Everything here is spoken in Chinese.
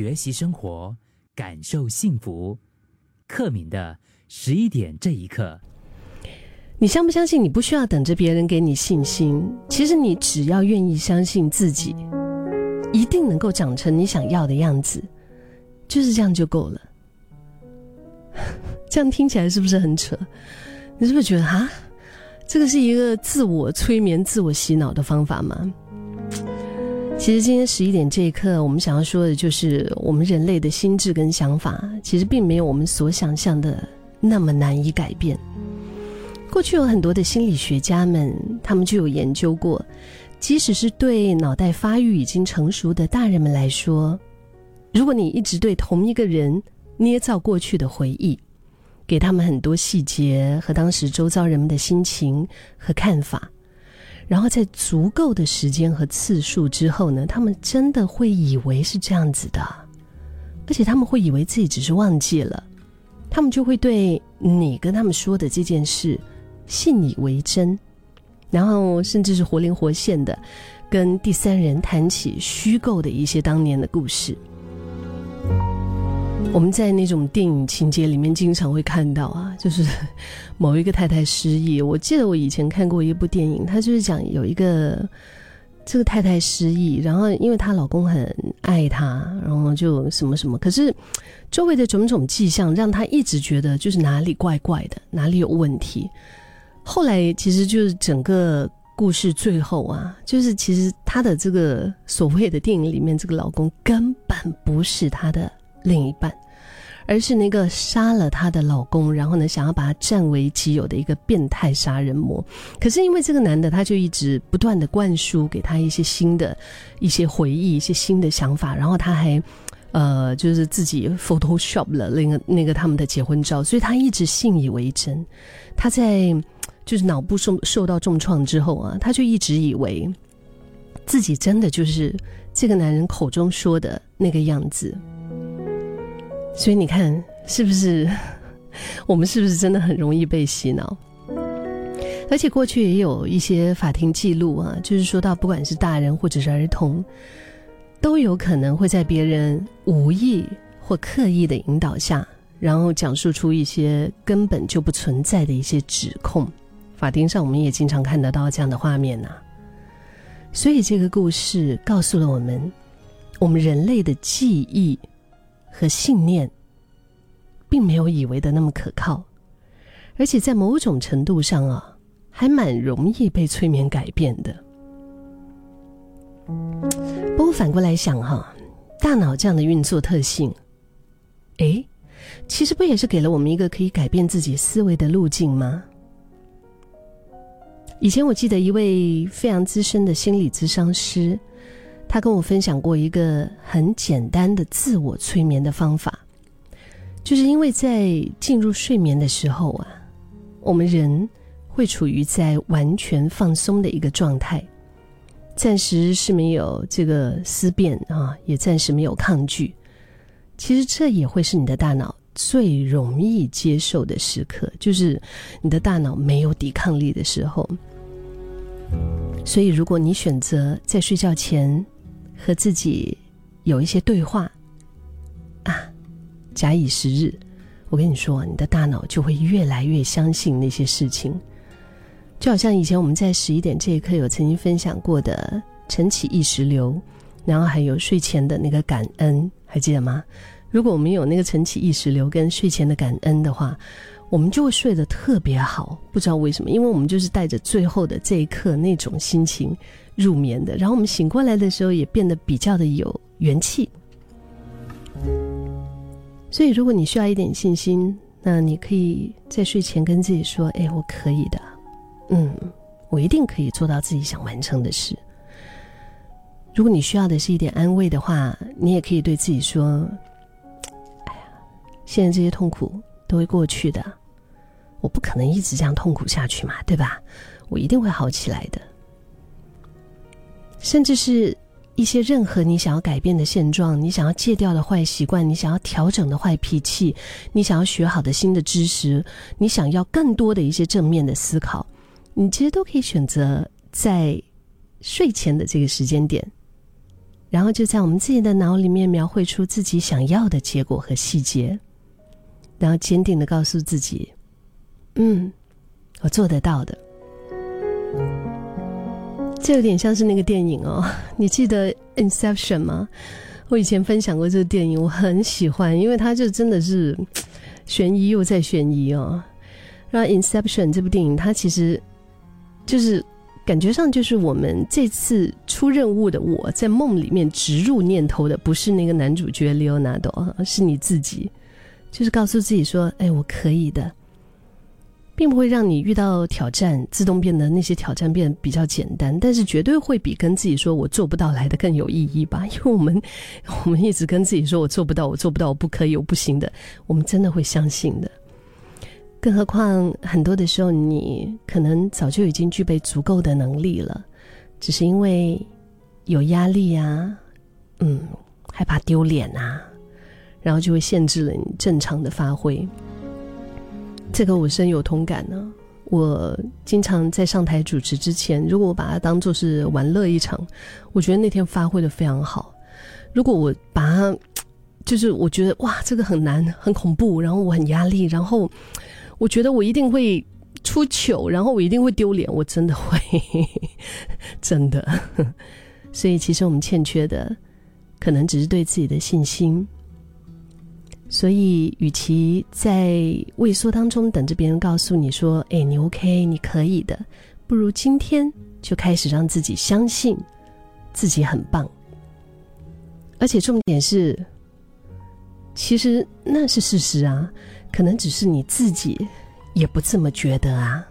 学习生活，感受幸福。克敏的十一点这一刻，你相不相信？你不需要等着别人给你信心，其实你只要愿意相信自己，一定能够长成你想要的样子，就是这样就够了。这样听起来是不是很扯？你是不是觉得啊，这个是一个自我催眠、自我洗脑的方法吗？其实今天十一点这一刻，我们想要说的就是，我们人类的心智跟想法，其实并没有我们所想象的那么难以改变。过去有很多的心理学家们，他们就有研究过，即使是对脑袋发育已经成熟的大人们来说，如果你一直对同一个人捏造过去的回忆，给他们很多细节和当时周遭人们的心情和看法。然后在足够的时间和次数之后呢，他们真的会以为是这样子的，而且他们会以为自己只是忘记了，他们就会对你跟他们说的这件事信以为真，然后甚至是活灵活现的跟第三人谈起虚构的一些当年的故事。我们在那种电影情节里面经常会看到啊，就是 某一个太太失忆。我记得我以前看过一部电影，它就是讲有一个这个太太失忆，然后因为她老公很爱她，然后就什么什么，可是周围的种种迹象让她一直觉得就是哪里怪怪的，哪里有问题。后来其实就是整个故事最后啊，就是其实她的这个所谓的电影里面这个老公根本不是她的。另一半，而是那个杀了她的老公，然后呢，想要把她占为己有的一个变态杀人魔。可是因为这个男的，他就一直不断的灌输给他一些新的、一些回忆、一些新的想法，然后他还，呃，就是自己 Photoshop 了那个那个他们的结婚照，所以他一直信以为真。他在就是脑部受受到重创之后啊，他就一直以为自己真的就是这个男人口中说的那个样子。所以你看，是不是 我们是不是真的很容易被洗脑？而且过去也有一些法庭记录啊，就是说到不管是大人或者是儿童，都有可能会在别人无意或刻意的引导下，然后讲述出一些根本就不存在的一些指控。法庭上我们也经常看得到这样的画面呐。所以这个故事告诉了我们，我们人类的记忆。和信念，并没有以为的那么可靠，而且在某种程度上啊，还蛮容易被催眠改变的。不过反过来想哈，大脑这样的运作特性，哎，其实不也是给了我们一个可以改变自己思维的路径吗？以前我记得一位非常资深的心理咨商师。他跟我分享过一个很简单的自我催眠的方法，就是因为在进入睡眠的时候啊，我们人会处于在完全放松的一个状态，暂时是没有这个思辨啊，也暂时没有抗拒。其实这也会是你的大脑最容易接受的时刻，就是你的大脑没有抵抗力的时候。所以，如果你选择在睡觉前，和自己有一些对话啊，假以时日，我跟你说，你的大脑就会越来越相信那些事情。就好像以前我们在十一点这一刻有曾经分享过的晨起意识流，然后还有睡前的那个感恩，还记得吗？如果我们有那个晨起意识流跟睡前的感恩的话，我们就会睡得特别好。不知道为什么，因为我们就是带着最后的这一刻那种心情。入眠的，然后我们醒过来的时候也变得比较的有元气。所以，如果你需要一点信心，那你可以在睡前跟自己说：“哎，我可以的，嗯，我一定可以做到自己想完成的事。”如果你需要的是一点安慰的话，你也可以对自己说：“哎呀，现在这些痛苦都会过去的，我不可能一直这样痛苦下去嘛，对吧？我一定会好起来的。”甚至是一些任何你想要改变的现状，你想要戒掉的坏习惯，你想要调整的坏脾气，你想要学好的新的知识，你想要更多的一些正面的思考，你其实都可以选择在睡前的这个时间点，然后就在我们自己的脑里面描绘出自己想要的结果和细节，然后坚定的告诉自己：“嗯，我做得到的。”这有点像是那个电影哦，你记得《Inception》吗？我以前分享过这个电影，我很喜欢，因为它就真的是悬疑又在悬疑哦。然后《Inception》这部电影，它其实就是感觉上就是我们这次出任务的我在梦里面植入念头的，不是那个男主角 Leonardo，是你自己，就是告诉自己说：“哎，我可以的。”并不会让你遇到挑战自动变得那些挑战变得比较简单，但是绝对会比跟自己说我做不到来的更有意义吧？因为我们我们一直跟自己说我做不到，我做不到，我不可以，我不行的，我们真的会相信的。更何况很多的时候，你可能早就已经具备足够的能力了，只是因为有压力啊，嗯，害怕丢脸啊，然后就会限制了你正常的发挥。这个我深有同感呢。我经常在上台主持之前，如果我把它当做是玩乐一场，我觉得那天发挥的非常好。如果我把它，就是我觉得哇，这个很难、很恐怖，然后我很压力，然后我觉得我一定会出糗，然后我一定会丢脸，我真的会，真的。所以其实我们欠缺的，可能只是对自己的信心。所以，与其在畏缩当中等着别人告诉你说“哎，你 OK，你可以的”，不如今天就开始让自己相信自己很棒。而且重点是，其实那是事实啊，可能只是你自己也不这么觉得啊。